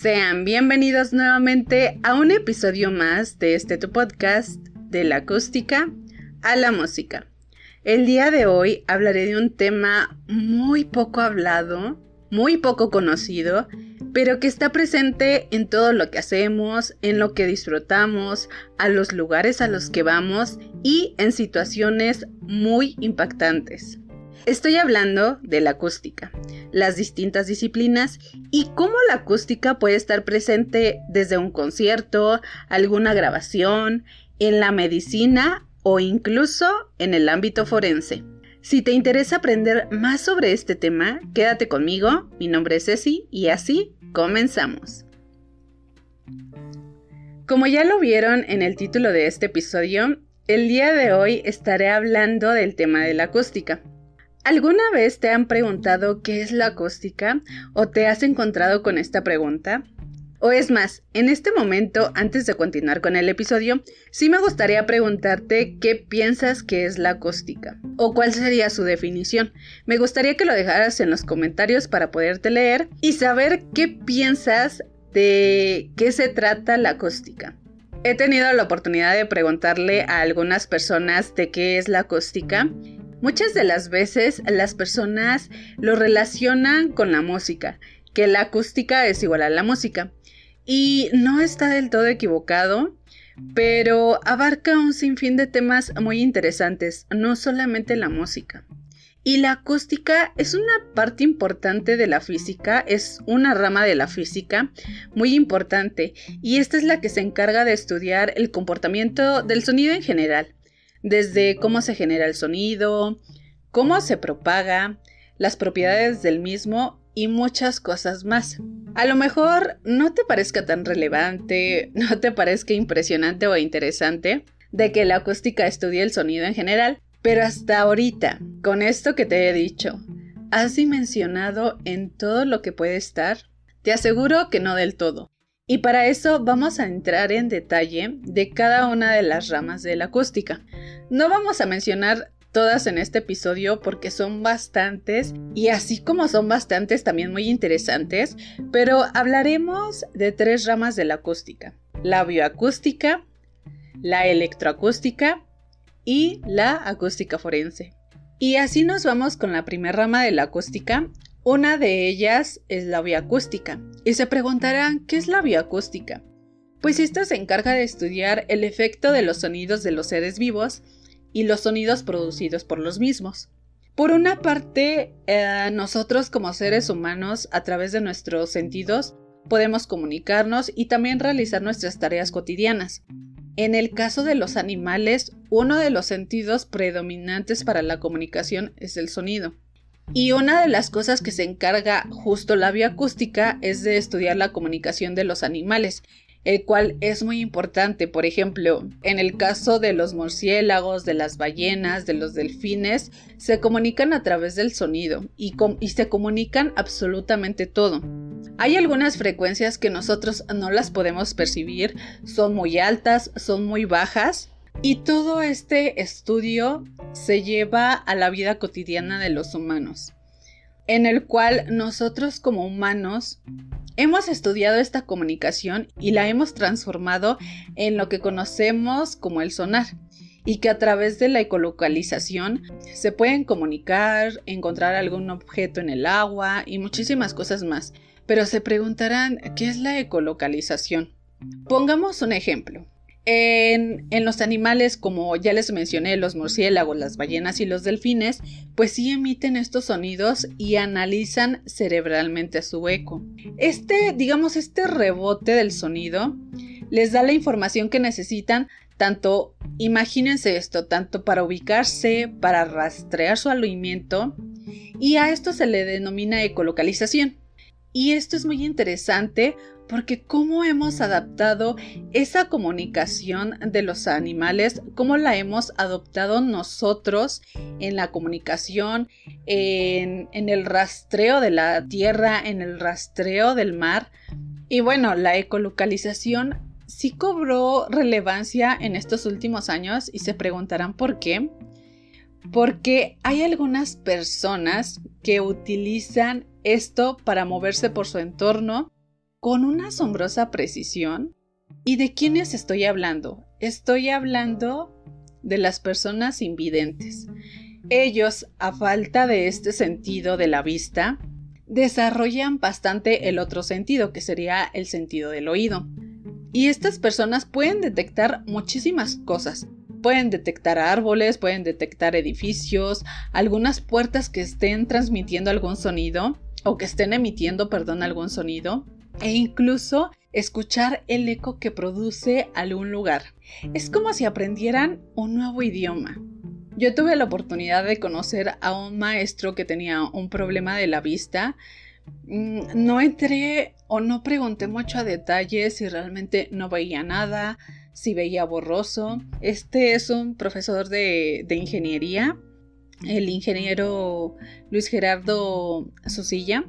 Sean bienvenidos nuevamente a un episodio más de este tu podcast de la acústica a la música. El día de hoy hablaré de un tema muy poco hablado, muy poco conocido, pero que está presente en todo lo que hacemos, en lo que disfrutamos, a los lugares a los que vamos y en situaciones muy impactantes. Estoy hablando de la acústica, las distintas disciplinas y cómo la acústica puede estar presente desde un concierto, alguna grabación, en la medicina o incluso en el ámbito forense. Si te interesa aprender más sobre este tema, quédate conmigo. Mi nombre es Ceci y así comenzamos. Como ya lo vieron en el título de este episodio, el día de hoy estaré hablando del tema de la acústica. ¿Alguna vez te han preguntado qué es la acústica o te has encontrado con esta pregunta? O es más, en este momento, antes de continuar con el episodio, sí me gustaría preguntarte qué piensas que es la acústica o cuál sería su definición. Me gustaría que lo dejaras en los comentarios para poderte leer y saber qué piensas de qué se trata la acústica. He tenido la oportunidad de preguntarle a algunas personas de qué es la acústica Muchas de las veces las personas lo relacionan con la música, que la acústica es igual a la música. Y no está del todo equivocado, pero abarca un sinfín de temas muy interesantes, no solamente la música. Y la acústica es una parte importante de la física, es una rama de la física muy importante y esta es la que se encarga de estudiar el comportamiento del sonido en general desde cómo se genera el sonido, cómo se propaga, las propiedades del mismo y muchas cosas más. A lo mejor no te parezca tan relevante, no te parezca impresionante o interesante de que la acústica estudie el sonido en general, pero hasta ahorita, con esto que te he dicho, ¿has dimensionado en todo lo que puede estar? Te aseguro que no del todo. Y para eso vamos a entrar en detalle de cada una de las ramas de la acústica. No vamos a mencionar todas en este episodio porque son bastantes y así como son bastantes también muy interesantes, pero hablaremos de tres ramas de la acústica. La bioacústica, la electroacústica y la acústica forense. Y así nos vamos con la primera rama de la acústica, una de ellas es la bioacústica. Y se preguntarán, ¿qué es la bioacústica? Pues esta se encarga de estudiar el efecto de los sonidos de los seres vivos y los sonidos producidos por los mismos. Por una parte, eh, nosotros como seres humanos, a través de nuestros sentidos, podemos comunicarnos y también realizar nuestras tareas cotidianas. En el caso de los animales, uno de los sentidos predominantes para la comunicación es el sonido. Y una de las cosas que se encarga justo la bioacústica es de estudiar la comunicación de los animales, el cual es muy importante. Por ejemplo, en el caso de los murciélagos, de las ballenas, de los delfines, se comunican a través del sonido y, y, se comunican absolutamente todo. Hay algunas frecuencias que nosotros no las podemos percibir, son muy altas, son muy bajas y todo este estudio se lleva a la vida cotidiana de los humanos, en el cual nosotros como humanos hemos estudiado esta comunicación y la hemos transformado en lo que conocemos como el sonar y que a través de la ecolocalización se pueden comunicar, encontrar algún objeto en el agua y muchísimas cosas más. Pero se preguntarán, ¿qué es la ecolocalización? Pongamos un ejemplo. En, los animales, como ya les mencioné, los murciélagos, las ballenas y los delfines, pues sí emiten estos sonidos y analizan cerebralmente su eco. Este, digamos, este rebote del sonido les da la información que necesitan, tanto, imagínense esto, tanto para ubicarse, para rastrear su alimento, y a esto se le denomina ecolocalización. Y esto es muy interesante porque cómo hemos adaptado esa comunicación de los animales, cómo la hemos adoptado nosotros en la comunicación, en, el rastreo de la tierra, en el rastreo del mar. Y bueno, la ecolocalización sí cobró relevancia en estos últimos años y se preguntarán por qué. Porque hay algunas personas que utilizan esto para moverse por su entorno con una asombrosa precisión. ¿Y de quiénes estoy hablando? Estoy hablando de las personas invidentes. Ellos, a falta de este sentido de la vista, desarrollan bastante el otro sentido, que sería el sentido del oído. Y estas personas pueden detectar muchísimas cosas. Pueden detectar árboles, pueden detectar edificios, algunas puertas que estén transmitiendo algún sonido o que estén emitiendo, perdón, algún sonido e incluso escuchar el eco que produce algún lugar. Es como si aprendieran un nuevo idioma. Yo tuve la oportunidad de conocer a un maestro que tenía un problema de la vista. Mm, no entré o no pregunté mucho a detalle si realmente no veía nada, si veía borroso. Este es un profesor de, de ingeniería, el ingeniero Luis Gerardo Susilla.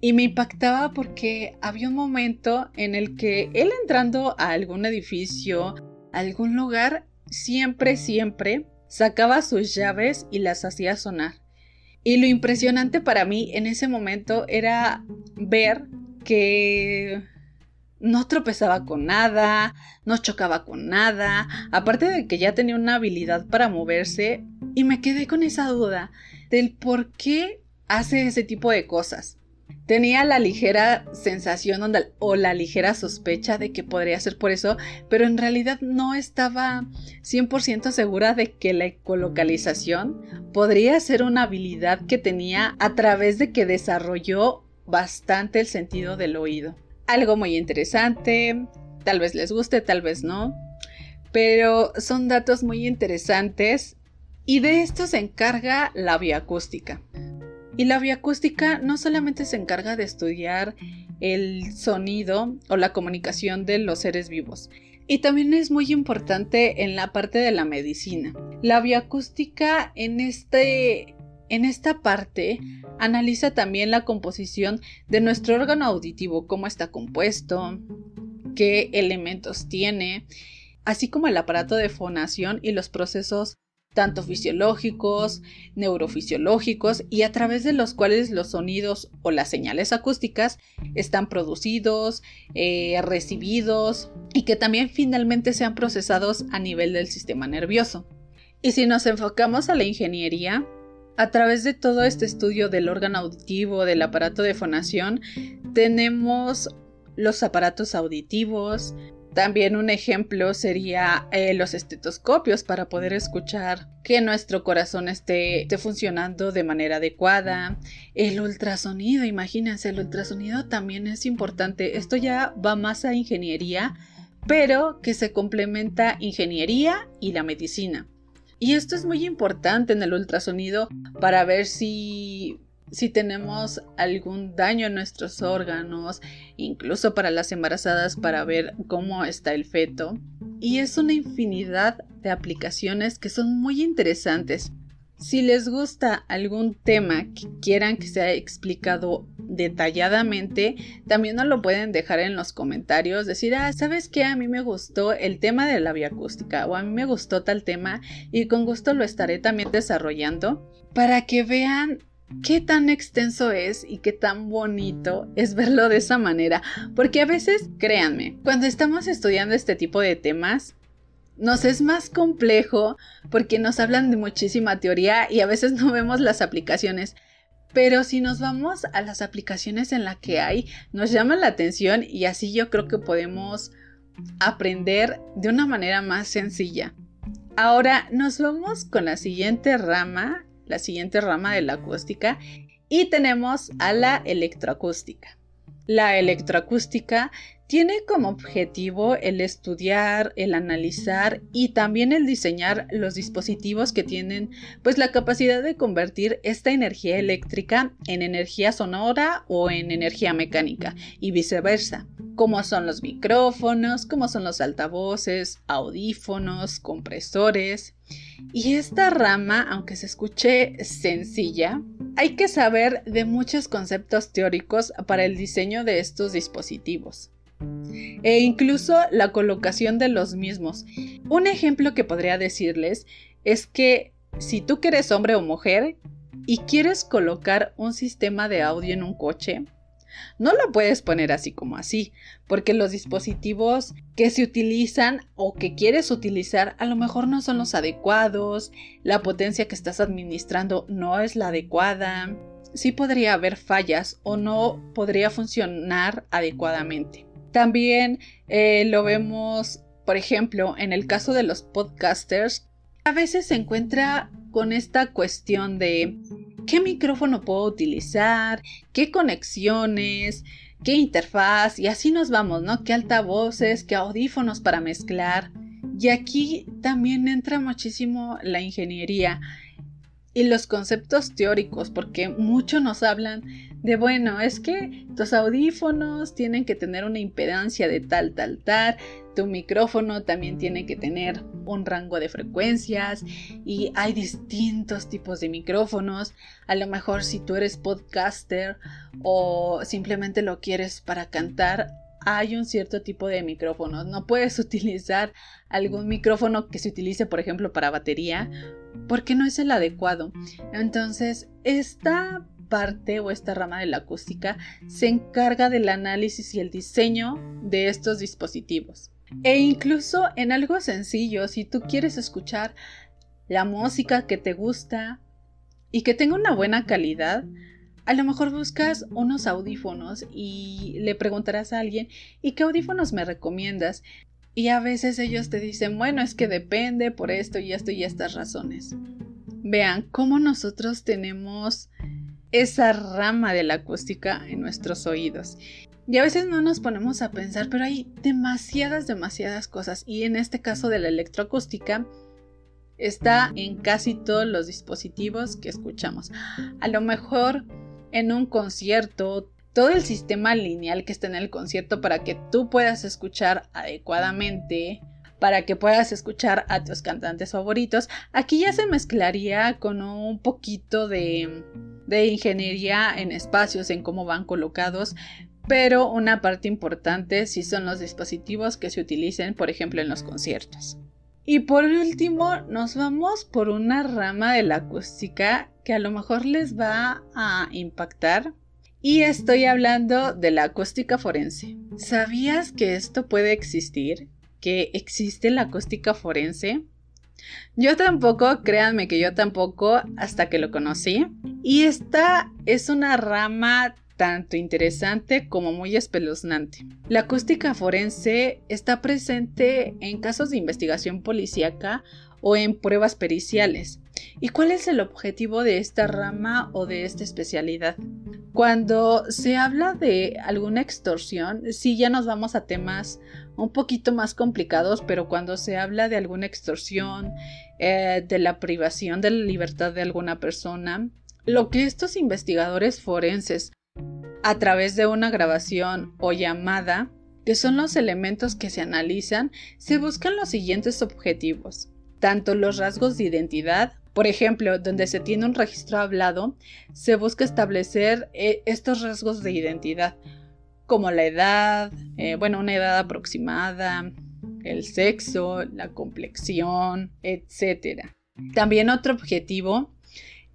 Y me impactaba porque había un momento en el que él entrando a algún edificio, algún lugar, siempre, siempre sacaba sus llaves y las hacía sonar. Y lo impresionante para mí en ese momento era ver que no tropezaba con nada, no chocaba con nada, aparte de que ya tenía una habilidad para moverse, y me quedé con esa duda del por qué hace ese tipo de cosas. Tenía la ligera sensación o la ligera sospecha de que podría ser por eso, pero en realidad no estaba 100% segura de que la ecolocalización podría ser una habilidad que tenía a través de que desarrolló bastante el sentido del oído. Algo muy interesante, tal vez les guste, tal vez no, pero son datos muy interesantes y de esto se encarga la bioacústica. Y la bioacústica no solamente se encarga de estudiar el sonido o la comunicación de los seres vivos, y también es muy importante en la parte de la medicina. La bioacústica en, este, en esta parte analiza también la composición de nuestro órgano auditivo, cómo está compuesto, qué elementos tiene, así como el aparato de fonación y los procesos tanto fisiológicos, neurofisiológicos y a través de los cuales los sonidos o las señales acústicas están producidos, eh, recibidos y que también finalmente sean procesados a nivel del sistema nervioso. Y si nos enfocamos a la ingeniería, a través de todo este estudio del órgano auditivo, del aparato de fonación, tenemos los aparatos auditivos, también un ejemplo sería eh, los estetoscopios para poder escuchar que nuestro corazón esté, esté, funcionando de manera adecuada. El ultrasonido, imagínense, el ultrasonido también es importante. Esto ya va más a ingeniería, pero que se complementa ingeniería y la medicina. Y esto es muy importante en el ultrasonido para ver si si tenemos algún daño en nuestros órganos, incluso para las embarazadas para ver cómo está el feto. Y es una infinidad de aplicaciones que son muy interesantes. Si les gusta algún tema que quieran que sea explicado detalladamente, también nos lo pueden dejar en los comentarios, decir, ah, ¿sabes qué? A mí me gustó el tema de la vía acústica o a mí me gustó tal tema y con gusto lo estaré también desarrollando para que vean qué tan extenso es y qué tan bonito es verlo de esa manera. Porque a veces, créanme, cuando estamos estudiando este tipo de temas, nos es más complejo porque nos hablan de muchísima teoría y a veces no vemos las aplicaciones. Pero si nos vamos a las aplicaciones en las que hay, nos llama la atención y así yo creo que podemos aprender de una manera más sencilla. Ahora nos vamos con la siguiente rama la siguiente rama de la acústica, y tenemos a la electroacústica. La electroacústica tiene como objetivo el estudiar, el analizar y también el diseñar los dispositivos que tienen pues la capacidad de convertir esta energía eléctrica en energía sonora o en energía mecánica y viceversa, como son los micrófonos, como son los altavoces, audífonos, compresores. Y esta rama, aunque se escuche sencilla, hay que saber de muchos conceptos teóricos para el diseño de estos dispositivos e incluso la colocación de los mismos. Un ejemplo que podría decirles es que si tú que eres hombre o mujer y quieres colocar un sistema de audio en un coche, No lo puedes poner así como así, porque los dispositivos que se utilizan o que quieres utilizar a lo mejor no son los adecuados, la potencia que estás administrando no es la adecuada, sí podría haber fallas o no podría funcionar adecuadamente. También eh, lo vemos, por ejemplo, en el caso de los podcasters, a veces se encuentra con esta cuestión de qué micrófono puedo utilizar, qué conexiones, qué interfaz y así nos vamos, ¿no? Qué altavoces, qué audífonos para mezclar. Y aquí también entra muchísimo la ingeniería y los conceptos teóricos, porque mucho nos hablan de, bueno, es que tus audífonos tienen que tener una impedancia de tal, tal, tal, tu micrófono también tiene que tener un rango de frecuencias y hay distintos tipos de micrófonos. A lo mejor si tú eres podcaster o simplemente lo quieres para cantar, hay un cierto tipo de micrófonos. No puedes utilizar algún micrófono que se utilice, por ejemplo, para batería, porque no es el adecuado. Entonces, esta parte o esta rama de la acústica se encarga del análisis y el diseño de estos dispositivos. E incluso en algo sencillo, si tú quieres escuchar la música que te gusta y que tenga una buena calidad, a lo mejor buscas unos audífonos y le preguntarás a alguien, ¿y qué audífonos me recomiendas? Y a veces ellos te dicen, bueno, es que depende por esto y esto y estas razones. Vean cómo nosotros tenemos esa rama de la acústica en nuestros oídos. Y a veces no nos ponemos a pensar, pero hay demasiadas, demasiadas cosas. Y en este caso de la electroacústica, está en casi todos los dispositivos que escuchamos. A lo mejor en un concierto, todo el sistema lineal que está en el concierto para que tú puedas escuchar adecuadamente, para que puedas escuchar a tus cantantes favoritos, aquí ya se mezclaría con un poquito de, de ingeniería en espacios, en cómo van colocados, pero una parte importante sí son los dispositivos que se utilicen, por ejemplo, en los conciertos. Y por último, nos vamos por una rama de la acústica que a lo mejor les va a impactar. Y estoy hablando de la acústica forense. ¿Sabías que esto puede existir? ¿Que existe la acústica forense? Yo tampoco, créanme que yo tampoco, hasta que lo conocí. Y esta es una rama tanto interesante como muy espeluznante. La acústica forense está presente en casos de investigación policíaca o en pruebas periciales. ¿Y cuál es el objetivo de esta rama o de esta especialidad? Cuando se habla de alguna extorsión, sí ya nos vamos a temas un poquito más complicados, pero cuando se habla de alguna extorsión, eh, de la privación de la libertad de alguna persona, lo que estos investigadores forenses a través de una grabación o llamada, que son los elementos que se analizan, se buscan los siguientes objetivos. Tanto los rasgos de identidad, por ejemplo, donde se tiene un registro hablado, se busca establecer eh, estos rasgos de identidad, como la edad, eh, bueno, una edad aproximada, el sexo, la complexión, etc. También otro objetivo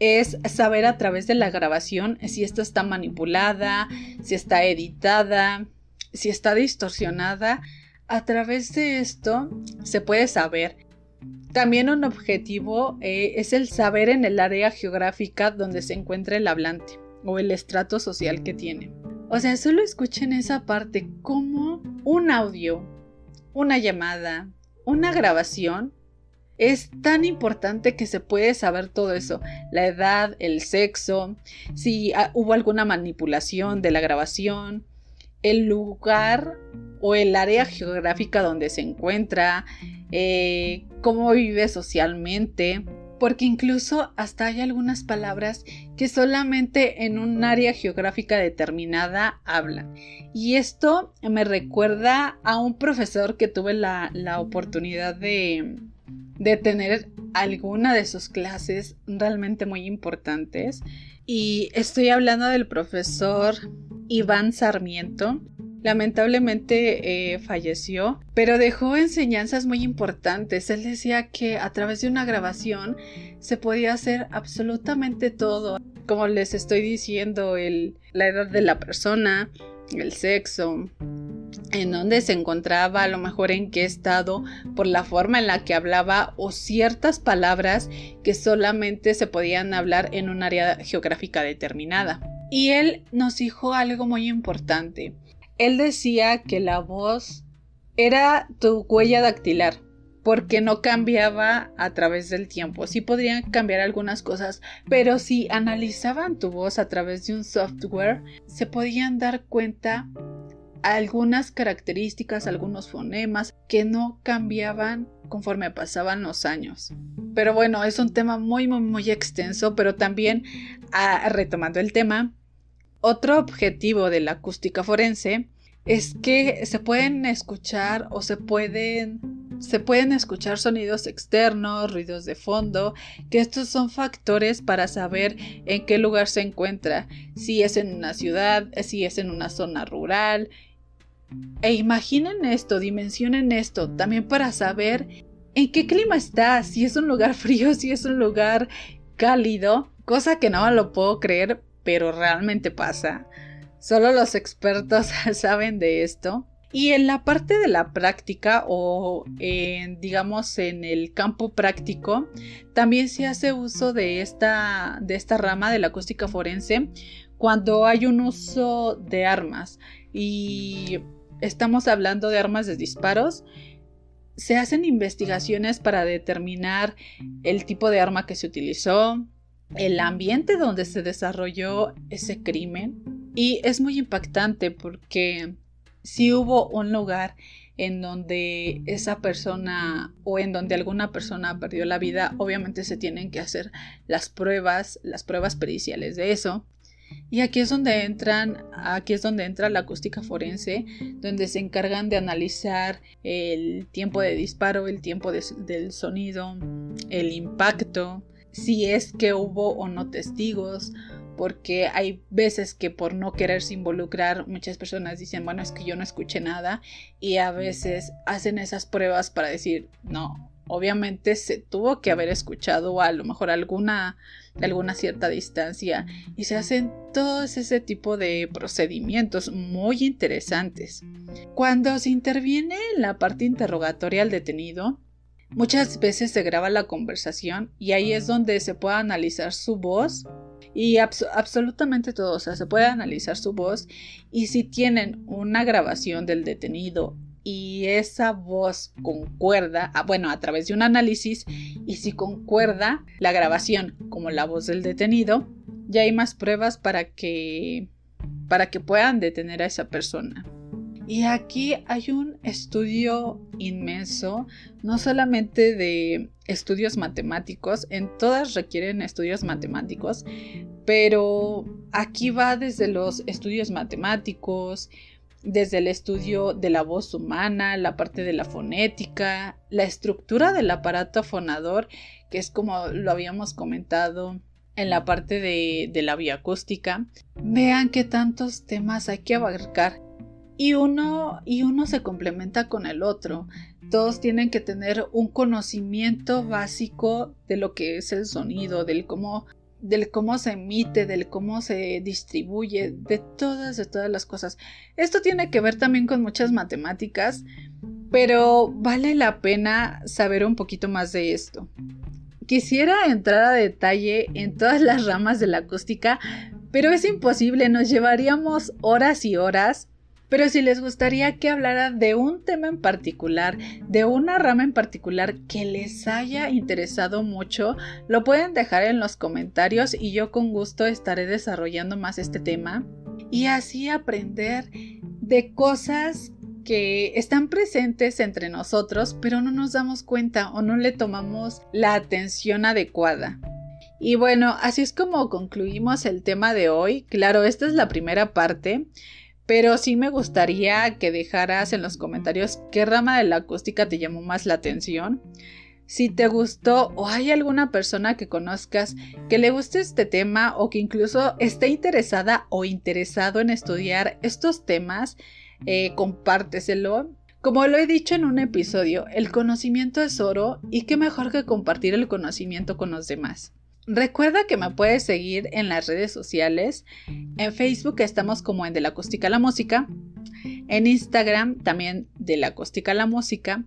es saber a través de la grabación si esta está manipulada, si está editada, si está distorsionada. A través de esto se puede saber. También un objetivo eh, es el saber en el área geográfica donde se encuentra el hablante o el estrato social que tiene. O sea, solo escuchen esa parte como un audio, una llamada, una grabación es tan importante que se puede saber todo eso, la edad, el sexo, si ah, hubo alguna manipulación de la grabación, el lugar o el área geográfica donde se encuentra, eh, cómo vive socialmente, porque incluso hasta hay algunas palabras que solamente en un área geográfica determinada hablan. Y esto me recuerda a un profesor que tuve la oportunidad de, de tener alguna de sus clases realmente muy importantes. Y estoy hablando del profesor Iván Sarmiento. Lamentablemente eh, falleció, pero dejó enseñanzas muy importantes. Él decía que a través de una grabación se podía hacer absolutamente todo. como les estoy diciendo, el, la edad de la persona, el sexo, en dónde se encontraba, a lo mejor en qué estado, por la forma en la que hablaba o ciertas palabras que solamente se podían hablar en un área geográfica determinada. Y él nos dijo algo muy importante. Él decía que la voz era tu huella dactilar porque no cambiaba a través del tiempo. Sí podrían cambiar algunas cosas, pero si analizaban tu voz a través de un software, se podían dar cuenta algunas características, algunos fonemas que no cambiaban conforme pasaban los años. Pero bueno, es un tema muy, muy, muy extenso, pero también, ah, retomando el tema, otro objetivo de la acústica forense es que se pueden escuchar o se pueden se pueden escuchar sonidos externos, ruidos de fondo, que estos son factores para saber en qué lugar se encuentra, si es en una ciudad, si es en una zona rural. E imaginen esto, dimensionen esto, también para saber en qué clima está, si es un lugar frío, si es un lugar cálido, cosa que no lo puedo creer, pero realmente pasa. Solo los expertos saben de esto. Y en la parte de la práctica o en, digamos en el campo práctico, también se hace uso de esta, de esta rama de la acústica forense cuando hay un uso de armas. Y estamos hablando de armas de disparos. Se hacen investigaciones para determinar el tipo de arma que se utilizó, el ambiente donde se desarrolló ese crimen. Y es muy impactante porque si hubo un lugar en donde esa persona o en donde alguna persona perdió la vida, obviamente se tienen que hacer las pruebas, las pruebas periciales de eso. Y aquí es donde entran, aquí es donde entra la acústica forense, donde se encargan de analizar el tiempo de disparo, el tiempo del sonido, el impacto, si es que hubo o no testigos, porque hay veces que por no quererse involucrar muchas personas dicen, bueno, es que yo no escuché nada y a veces hacen esas pruebas para decir, no, obviamente se tuvo que haber escuchado a lo mejor alguna alguna cierta distancia y se hacen todos ese tipo de procedimientos muy interesantes. Cuando se interviene en la parte interrogatoria al detenido, muchas veces se graba la conversación y ahí es donde se puede analizar su voz y absolutamente todo, o sea, se puede analizar su voz y si tienen una grabación del detenido y esa voz concuerda, ah, bueno, a través de un análisis, y si concuerda la grabación como la voz del detenido, ya hay más pruebas para que para que puedan detener a esa persona. Y aquí hay un estudio inmenso, no solamente de estudios matemáticos, en todas requieren estudios matemáticos, pero aquí va desde los estudios matemáticos, desde el estudio de la voz humana, la parte de la fonética, la estructura del aparato fonador, que es como lo habíamos comentado en la parte de, de la bioacústica. Vean qué tantos temas hay que abarcar y uno, y uno se complementa con el otro. Todos tienen que tener un conocimiento básico de lo que es el sonido, del cómo, del cómo se emite, del cómo se distribuye, de todas, de todas las cosas. Esto tiene que ver también con muchas matemáticas, pero vale la pena saber un poquito más de esto. Quisiera entrar a detalle en todas las ramas de la acústica, pero es imposible, nos llevaríamos horas y horas pero si les gustaría que hablara de un tema en particular, de una rama en particular que les haya interesado mucho, lo pueden dejar en los comentarios y yo con gusto estaré desarrollando más este tema y así aprender de cosas que están presentes entre nosotros, pero no nos damos cuenta o no le tomamos la atención adecuada. Y bueno, así es como concluimos el tema de hoy. Claro, esta es la primera parte. Pero sí me gustaría que dejaras en los comentarios qué rama de la acústica te llamó más la atención. Si te gustó o hay alguna persona que conozcas que le guste este tema o que incluso esté interesada o interesado en estudiar estos temas, eh, compárteselo. Como lo he dicho en un episodio, el conocimiento es oro y qué mejor que compartir el conocimiento con los demás. Recuerda que me puedes seguir en las redes sociales. En Facebook estamos como en De la Acústica a la Música. En Instagram también De la Acústica a la Música.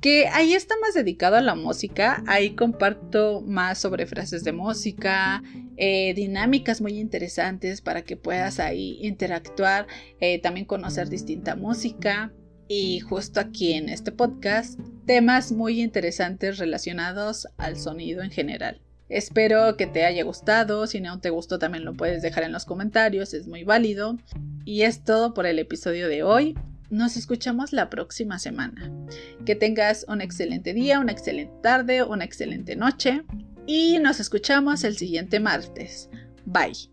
Que ahí está más dedicado a la música. Ahí comparto más sobre frases de música, eh, dinámicas muy interesantes para que puedas ahí interactuar, eh, también conocer distinta música. Y justo aquí en este podcast, temas muy interesantes relacionados al sonido en general. Espero que te haya gustado, si no te gustó también lo puedes dejar en los comentarios, es muy válido. Y es todo por el episodio de hoy. Nos escuchamos la próxima semana. Que tengas un excelente día, una excelente tarde, una excelente noche y nos escuchamos el siguiente martes. Bye.